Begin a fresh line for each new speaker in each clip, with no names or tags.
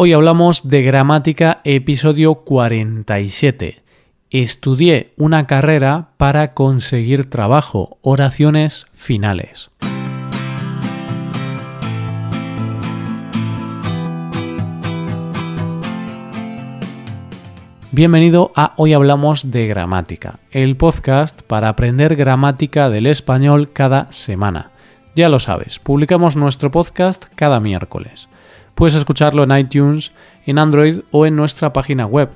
Hoy hablamos de gramática episodio 47. Estudié una carrera para conseguir trabajo. Oraciones finales. Bienvenido a Hoy Hablamos de Gramática, el podcast para aprender gramática del español cada semana. Ya lo sabes, publicamos nuestro podcast cada miércoles. Puedes escucharlo en iTunes, en Android o en nuestra página web.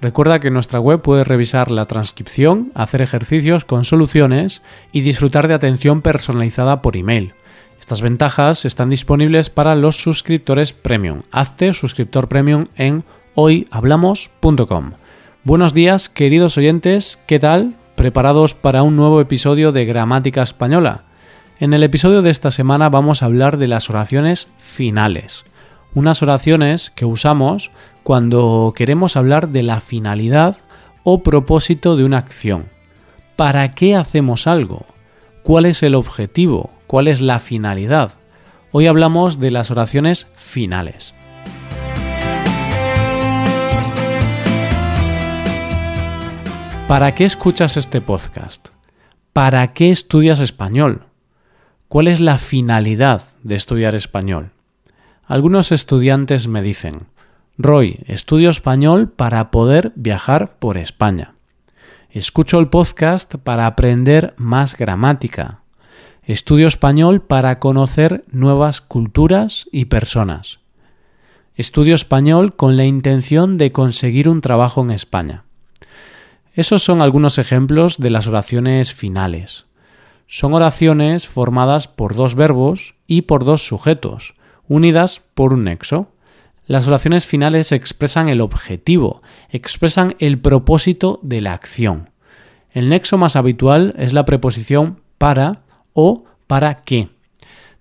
Recuerda que en nuestra web puedes revisar la transcripción, hacer ejercicios con soluciones y disfrutar de atención personalizada por email. Estas ventajas están disponibles para los suscriptores premium. Hazte suscriptor premium en hoyhablamos.com. Buenos días, queridos oyentes, ¿qué tal? ¿Preparados para un nuevo episodio de Gramática Española? En el episodio de esta semana vamos a hablar de las oraciones finales unas oraciones que usamos cuando queremos hablar de la finalidad o propósito de una acción. ¿Para qué hacemos algo? ¿Cuál es el objetivo? ¿Cuál es la finalidad? Hoy hablamos de las oraciones finales. ¿Para qué escuchas este podcast? ¿Para qué estudias español? ¿Cuál es la finalidad de estudiar español? Algunos estudiantes me dicen, Roy, estudio español para poder viajar por España. Escucho el podcast para aprender más gramática. Estudio español para conocer nuevas culturas y personas. Estudio español con la intención de conseguir un trabajo en España. Esos son algunos ejemplos de las oraciones finales. Son oraciones formadas por dos verbos y por dos sujetos, unidas por un nexo. Las oraciones finales expresan el objetivo, expresan el propósito de la acción. El nexo más habitual es la preposición para o para qué.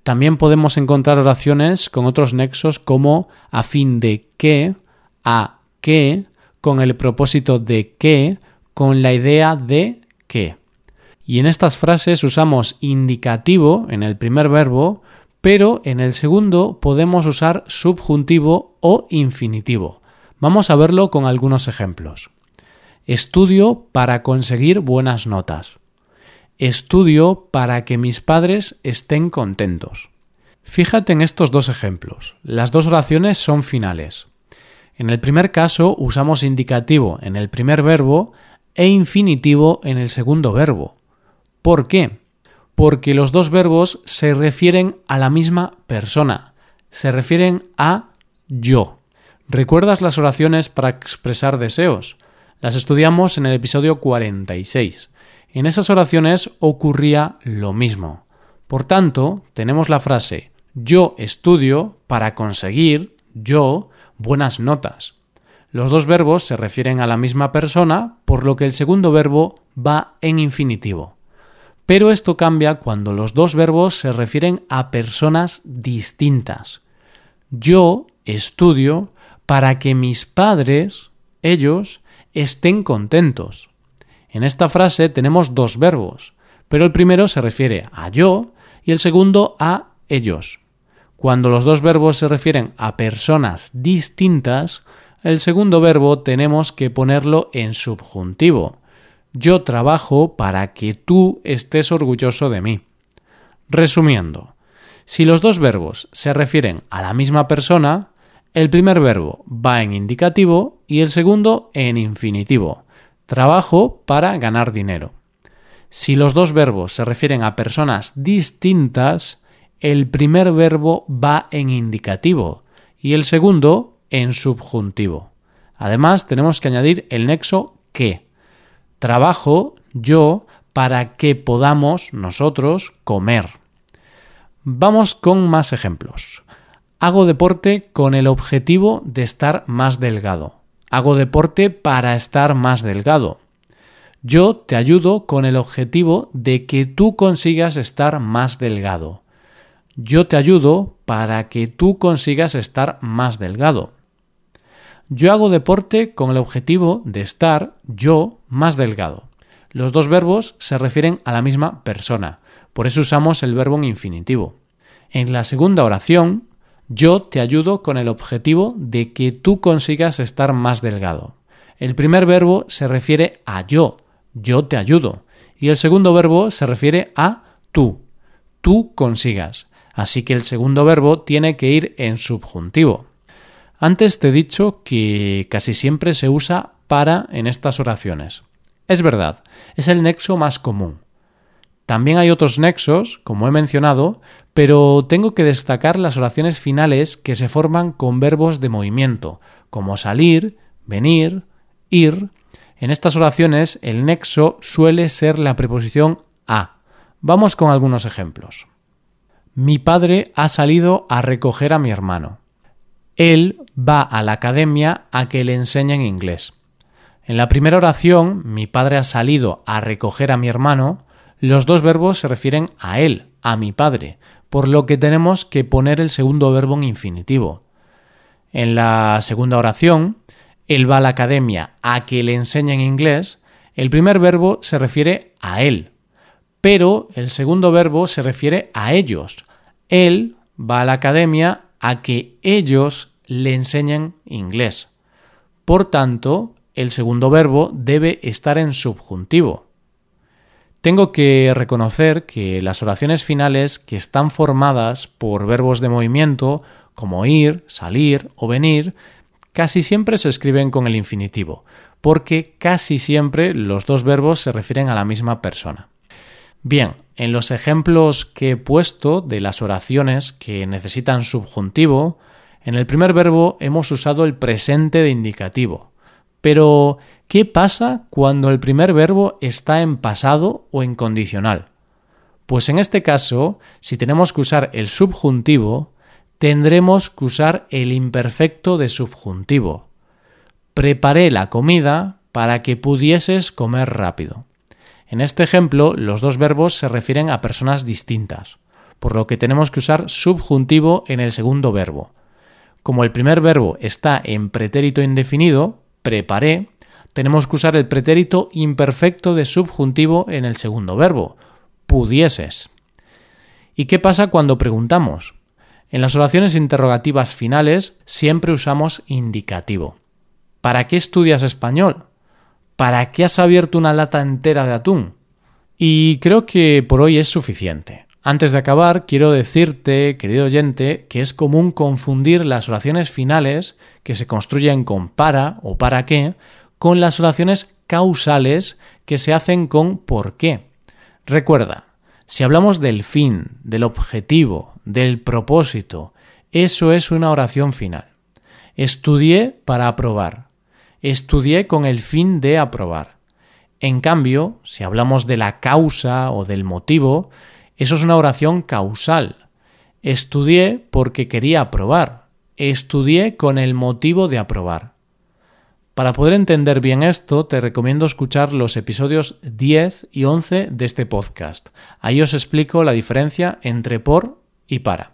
También podemos encontrar oraciones con otros nexos como a fin de que, a qué, con el propósito de qué, con la idea de qué. Y en estas frases usamos indicativo en el primer verbo pero en el segundo podemos usar subjuntivo o infinitivo. Vamos a verlo con algunos ejemplos. Estudio para conseguir buenas notas. Estudio para que mis padres estén contentos. Fíjate en estos dos ejemplos. Las dos oraciones son finales. En el primer caso usamos indicativo en el primer verbo e infinitivo en el segundo verbo. ¿Por qué? Porque los dos verbos se refieren a la misma persona, se refieren a yo. ¿Recuerdas las oraciones para expresar deseos? Las estudiamos en el episodio 46. En esas oraciones ocurría lo mismo. Por tanto, tenemos la frase yo estudio para conseguir, yo, buenas notas. Los dos verbos se refieren a la misma persona, por lo que el segundo verbo va en infinitivo. Pero esto cambia cuando los dos verbos se refieren a personas distintas. Yo estudio para que mis padres, ellos, estén contentos. En esta frase tenemos dos verbos, pero el primero se refiere a yo y el segundo a ellos. Cuando los dos verbos se refieren a personas distintas, el segundo verbo tenemos que ponerlo en subjuntivo. Yo trabajo para que tú estés orgulloso de mí. Resumiendo, si los dos verbos se refieren a la misma persona, el primer verbo va en indicativo y el segundo en infinitivo. Trabajo para ganar dinero. Si los dos verbos se refieren a personas distintas, el primer verbo va en indicativo y el segundo en subjuntivo. Además, tenemos que añadir el nexo que. Trabajo yo para que podamos nosotros comer. Vamos con más ejemplos. Hago deporte con el objetivo de estar más delgado. Hago deporte para estar más delgado. Yo te ayudo con el objetivo de que tú consigas estar más delgado. Yo te ayudo para que tú consigas estar más delgado. Yo hago deporte con el objetivo de estar yo más delgado. Los dos verbos se refieren a la misma persona, por eso usamos el verbo en infinitivo. En la segunda oración, Yo te ayudo con el objetivo de que tú consigas estar más delgado. El primer verbo se refiere a yo, yo te ayudo. Y el segundo verbo se refiere a tú, tú consigas. Así que el segundo verbo tiene que ir en subjuntivo. Antes te he dicho que casi siempre se usa para en estas oraciones. Es verdad, es el nexo más común. También hay otros nexos, como he mencionado, pero tengo que destacar las oraciones finales que se forman con verbos de movimiento, como salir, venir, ir. En estas oraciones el nexo suele ser la preposición a. Vamos con algunos ejemplos. Mi padre ha salido a recoger a mi hermano. Él va a la academia a que le enseñen inglés. En la primera oración, mi padre ha salido a recoger a mi hermano, los dos verbos se refieren a él, a mi padre, por lo que tenemos que poner el segundo verbo en infinitivo. En la segunda oración, él va a la academia a que le enseñen inglés, el primer verbo se refiere a él, pero el segundo verbo se refiere a ellos. Él va a la academia a que ellos le enseñen inglés. Por tanto, el segundo verbo debe estar en subjuntivo. Tengo que reconocer que las oraciones finales que están formadas por verbos de movimiento, como ir, salir o venir, casi siempre se escriben con el infinitivo, porque casi siempre los dos verbos se refieren a la misma persona. Bien, en los ejemplos que he puesto de las oraciones que necesitan subjuntivo, en el primer verbo hemos usado el presente de indicativo. Pero, ¿qué pasa cuando el primer verbo está en pasado o en condicional? Pues en este caso, si tenemos que usar el subjuntivo, tendremos que usar el imperfecto de subjuntivo. Preparé la comida para que pudieses comer rápido. En este ejemplo, los dos verbos se refieren a personas distintas, por lo que tenemos que usar subjuntivo en el segundo verbo. Como el primer verbo está en pretérito indefinido, preparé, tenemos que usar el pretérito imperfecto de subjuntivo en el segundo verbo, pudieses. ¿Y qué pasa cuando preguntamos? En las oraciones interrogativas finales siempre usamos indicativo. ¿Para qué estudias español? ¿Para qué has abierto una lata entera de atún? Y creo que por hoy es suficiente. Antes de acabar, quiero decirte, querido oyente, que es común confundir las oraciones finales, que se construyen con para o para qué, con las oraciones causales que se hacen con por qué. Recuerda, si hablamos del fin, del objetivo, del propósito, eso es una oración final. Estudié para aprobar estudié con el fin de aprobar. En cambio, si hablamos de la causa o del motivo, eso es una oración causal. Estudié porque quería aprobar. Estudié con el motivo de aprobar. Para poder entender bien esto, te recomiendo escuchar los episodios 10 y 11 de este podcast. Ahí os explico la diferencia entre por y para.